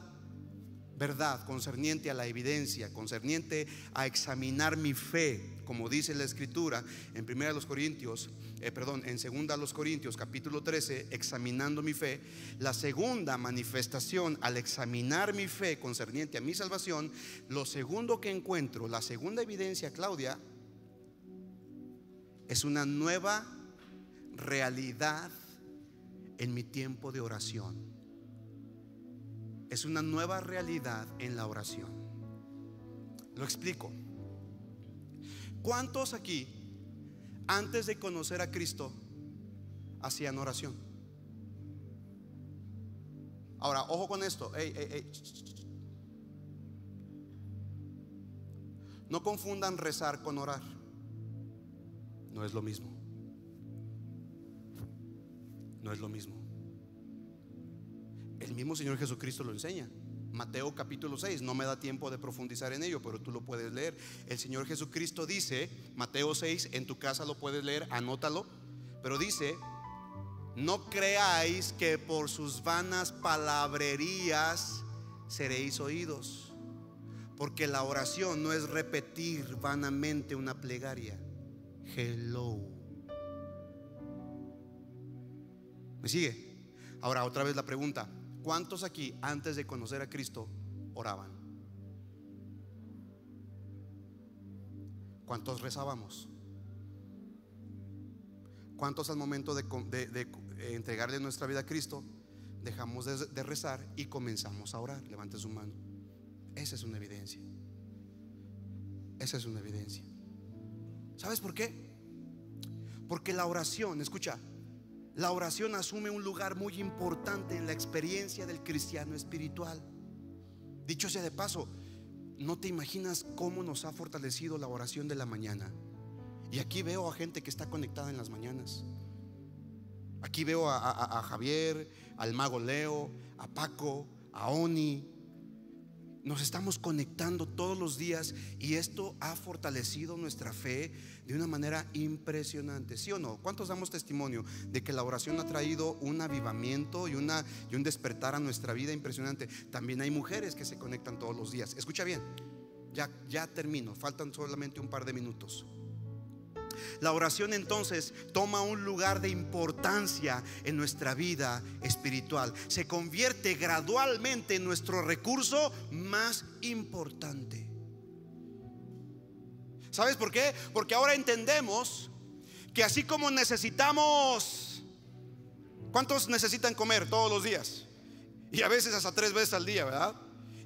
S1: verdad concerniente a la evidencia, concerniente a examinar mi fe, como dice la escritura en primera los Corintios, eh, perdón, en segunda los Corintios capítulo 13, examinando mi fe, la segunda manifestación al examinar mi fe concerniente a mi salvación, lo segundo que encuentro, la segunda evidencia, Claudia, es una nueva realidad en mi tiempo de oración es una nueva realidad en la oración. Lo explico. ¿Cuántos aquí, antes de conocer a Cristo, hacían oración? Ahora, ojo con esto. No confundan rezar con orar. No es lo mismo. No es lo mismo. El mismo Señor Jesucristo lo enseña. Mateo capítulo 6, no me da tiempo de profundizar en ello, pero tú lo puedes leer. El Señor Jesucristo dice, Mateo 6, en tu casa lo puedes leer, anótalo, pero dice, no creáis que por sus vanas palabrerías seréis oídos, porque la oración no es repetir vanamente una plegaria. Hello. ¿Me sigue? Ahora otra vez la pregunta, ¿Cuántos aquí antes de conocer a Cristo oraban? ¿Cuántos rezábamos? ¿Cuántos al momento de, entregarle nuestra vida a Cristo dejamos de, de rezar y comenzamos a orar? Levante su mano. Esa es una evidencia. Esa es una evidencia. ¿Sabes por qué? Porque la oración, escucha, la oración asume un lugar muy importante en la experiencia del cristiano espiritual. Dicho sea de paso, no te imaginas cómo nos ha fortalecido la oración de la mañana. Y aquí veo a gente que está conectada en las mañanas. Aquí veo a, Javier, al mago Leo, a Paco, a Oni, nos estamos conectando todos los días y esto ha fortalecido nuestra fe de una manera impresionante, ¿sí o no? ¿Cuántos damos testimonio de que la oración ha traído un avivamiento y, una, y un despertar a nuestra vida impresionante? También hay mujeres que se conectan todos los días. Escucha bien, ya, ya termino, faltan solamente un par de minutos. La oración entonces toma un lugar de importancia en nuestra vida espiritual. Se convierte gradualmente en nuestro recurso más importante. ¿Sabes por qué? Porque ahora entendemos que así como necesitamos, ¿cuántos necesitan comer todos los días? Y a veces hasta tres veces al día, ¿verdad?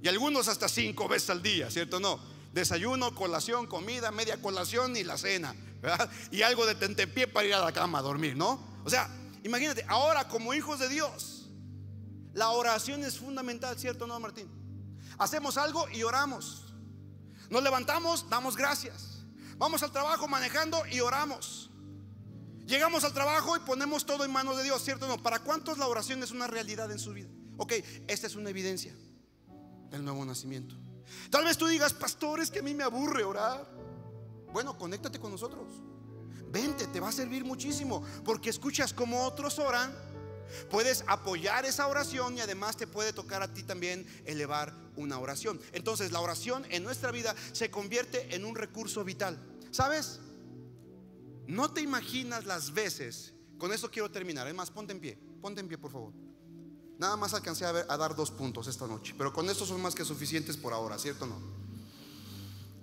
S1: Y algunos hasta cinco veces al día, ¿cierto? No. Desayuno, colación, comida, media colación y la cena. Y algo de tentepié para ir a la cama a dormir, ¿no? O sea, imagínate, ahora como hijos de Dios, la oración es fundamental, ¿cierto no, Martín? Hacemos algo y oramos. Nos levantamos, damos gracias. Vamos al trabajo manejando y oramos. Llegamos al trabajo y ponemos todo en manos de Dios, ¿cierto no? ¿Para cuántos la oración es una realidad en su vida? Ok, esta es una evidencia del nuevo nacimiento. Tal vez tú digas, pastor, es que a mí me aburre orar. Bueno, conéctate con nosotros. Vente, te va a servir muchísimo. Porque escuchas como otros oran. Puedes apoyar esa oración y además te puede tocar a ti también elevar una oración. Entonces la oración en nuestra vida se convierte en un recurso vital. ¿Sabes? no te imaginas las veces, con eso quiero terminar, es más, ponte en pie, ponte en pie por favor. Nada más alcancé a, a dar dos puntos esta noche, pero con esto son más que suficientes por ahora, ¿cierto o no?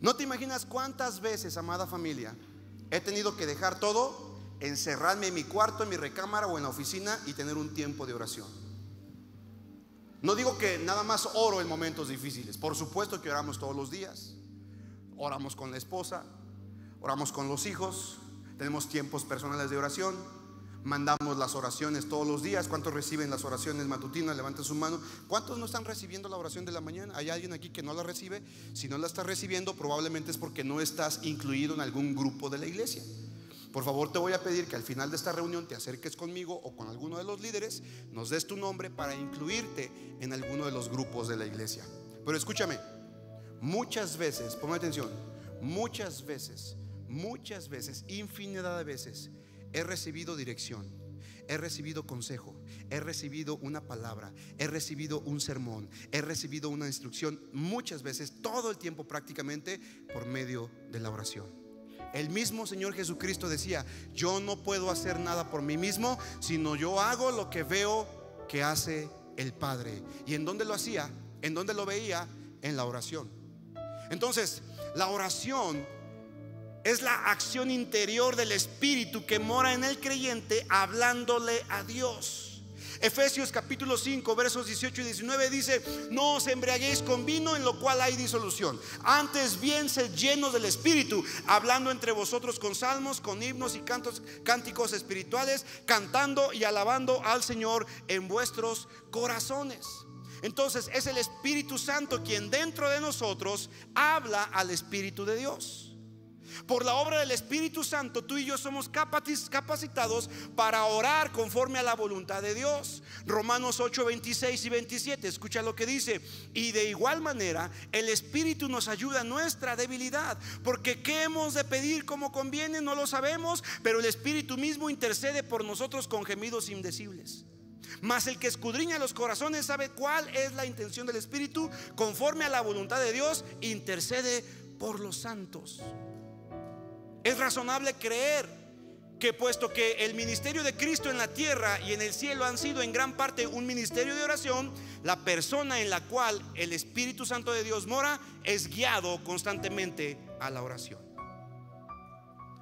S1: No te imaginas cuántas veces, amada familia, he tenido que dejar todo, encerrarme en mi cuarto, en mi recámara o en la oficina y tener un tiempo de oración. No digo que nada más oro en momentos difíciles, por supuesto que oramos todos los días. Oramos con la esposa, oramos con los hijos, tenemos tiempos personales de oración, mandamos las oraciones todos los días. ¿Cuántos reciben las oraciones matutinas? Levanten su mano. ¿Cuántos no están recibiendo la oración de la mañana? ¿Hay alguien aquí que no la recibe? Si no la está recibiendo, probablemente es porque no estás incluido en algún grupo de la iglesia. Por favor, te voy a pedir que al final de esta reunión te acerques conmigo o con alguno de los líderes, nos des tu nombre para incluirte en alguno de los grupos de la iglesia. Pero escúchame, muchas veces, ponme atención, muchas veces muchas veces, infinidad de veces, he recibido dirección, he recibido consejo, he recibido una palabra, he recibido un sermón, he recibido una instrucción, muchas veces, todo el tiempo prácticamente, por medio de la oración. El mismo Señor Jesucristo decía, yo no puedo hacer nada por mí mismo, sino yo hago lo que veo que hace el Padre. ¿Y en dónde lo hacía? ¿En dónde lo veía? En la oración. Entonces, la oración es la acción interior del Espíritu que mora en el creyente hablándole a Dios. Efesios capítulo 5 versos 18 y 19 dice, no os embriaguéis con vino en lo cual hay disolución. Antes bien sed llenos del Espíritu, hablando entre vosotros con salmos, con himnos y cantos, cánticos espirituales, cantando y alabando al Señor en vuestros corazones. Entonces es el Espíritu Santo quien dentro de nosotros habla al Espíritu de Dios. Por la obra del Espíritu Santo, tú y yo somos capacitados para orar conforme a la voluntad de Dios. Romanos 8, 26 y 27, escucha lo que dice. Y de igual manera, el Espíritu nos ayuda en nuestra debilidad, porque qué hemos de pedir como conviene, no lo sabemos, pero el Espíritu mismo intercede por nosotros con gemidos indecibles. Mas el que escudriña los corazones sabe cuál es la intención del Espíritu, conforme a la voluntad de Dios, intercede por los santos. Es razonable creer que puesto que el ministerio de Cristo en la tierra y en el cielo han sido en gran parte un ministerio de oración, la persona en la cual el Espíritu Santo de Dios mora es guiado constantemente a la oración.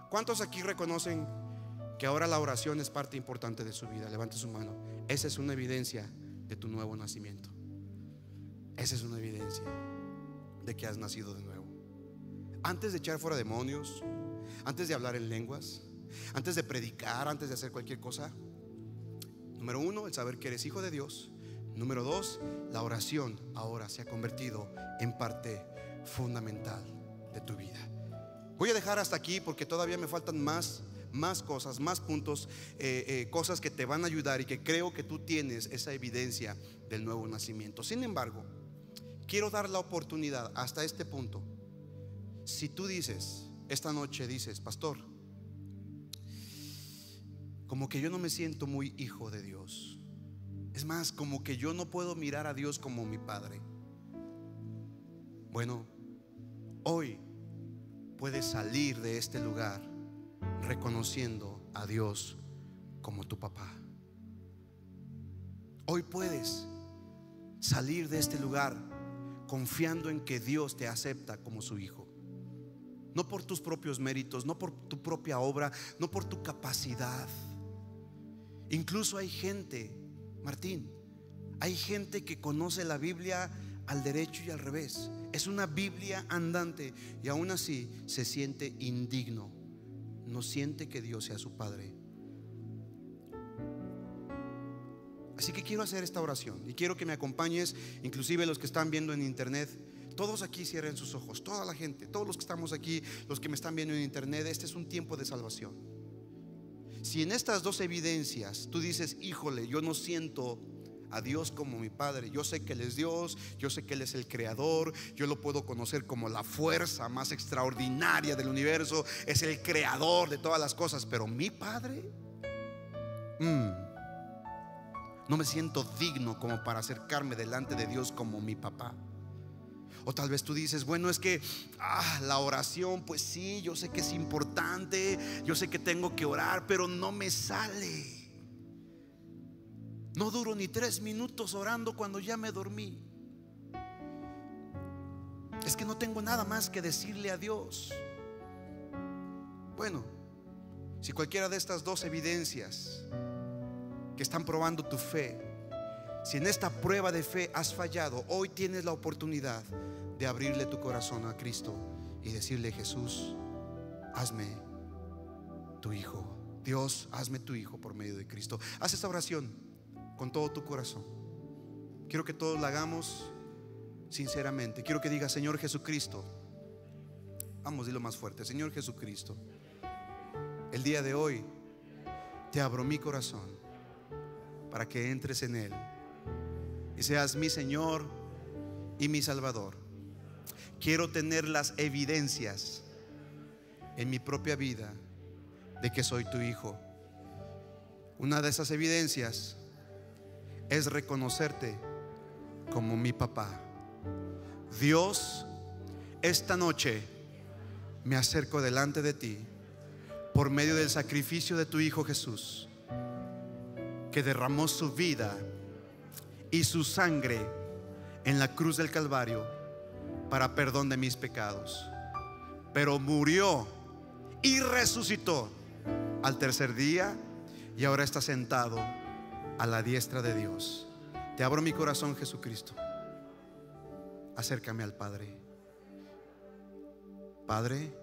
S1: ¿Cuántos aquí reconocen que ahora la oración es parte importante de su vida? Levante su mano. Esa es una evidencia de tu nuevo nacimiento. Esa es una evidencia de que has nacido de nuevo. Antes de echar fuera demonios, antes de hablar en lenguas, antes de predicar, antes de hacer cualquier cosa. Número uno, el saber que eres hijo de Dios. Número dos, la oración ahora se ha convertido en parte fundamental de tu vida. Voy a dejar hasta aquí porque todavía me faltan más, más cosas, más puntos, eh, eh, cosas que te van a ayudar y que creo que tú tienes esa evidencia del nuevo nacimiento. Sin embargo, quiero dar la oportunidad hasta este punto. Si tú dices, esta noche dices, pastor, como que yo no me siento muy hijo de Dios. Es más, como que yo no puedo mirar a Dios como mi Padre. Bueno, hoy puedes salir de este lugar reconociendo a Dios como tu papá. Hoy puedes salir de este lugar confiando en que Dios te acepta como su hijo no por tus propios méritos, no por tu propia obra, no por tu capacidad. Incluso hay gente, Martín, hay gente que conoce la Biblia al derecho y al revés. Es una Biblia andante y aún así se siente indigno. No siente que Dios sea su Padre. Así que quiero hacer esta oración y quiero que me acompañes, inclusive los que están viendo en internet todos aquí cierren sus ojos, toda la gente, todos los que estamos aquí, los que me están viendo en internet, este es un tiempo de salvación. Si en estas dos evidencias tú dices, híjole, yo no siento a Dios como mi Padre. Yo sé que Él es Dios, yo sé que Él es el Creador, yo lo puedo conocer como la fuerza más extraordinaria del universo, es el Creador de todas las cosas, pero mi Padre, mm, no me siento digno como para acercarme delante de Dios como mi papá. O tal vez tú dices, bueno, es que ah, la oración, pues sí, yo sé que es importante, yo sé que tengo que orar, pero no me sale. No duro ni tres minutos orando cuando ya me dormí. Es que no tengo nada más que decirle a Dios. Bueno, si cualquiera de estas dos evidencias que están probando tu fe, si en esta prueba de fe has fallado, hoy tienes la oportunidad de abrirle tu corazón a Cristo y decirle, Jesús, hazme tu hijo. Dios, hazme tu hijo por medio de Cristo. Haz esta oración con todo tu corazón. Quiero que todos la hagamos sinceramente. Quiero que diga, Señor Jesucristo, vamos, dilo más fuerte, Señor Jesucristo, el día de hoy te abro mi corazón para que entres en él y seas mi Señor y mi Salvador. Quiero tener las evidencias en mi propia vida de que soy tu hijo. Una de esas evidencias es reconocerte como mi papá. Dios, esta noche me acerco delante de ti por medio del sacrificio de tu Hijo Jesús, que derramó su vida y su sangre en la cruz del Calvario para perdón de mis pecados. Pero murió y resucitó al tercer día y ahora está sentado a la diestra de Dios. Te abro mi corazón, Jesucristo. Acércame al Padre. Padre,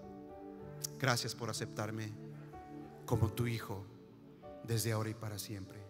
S1: gracias por aceptarme como tu Hijo desde ahora y para siempre.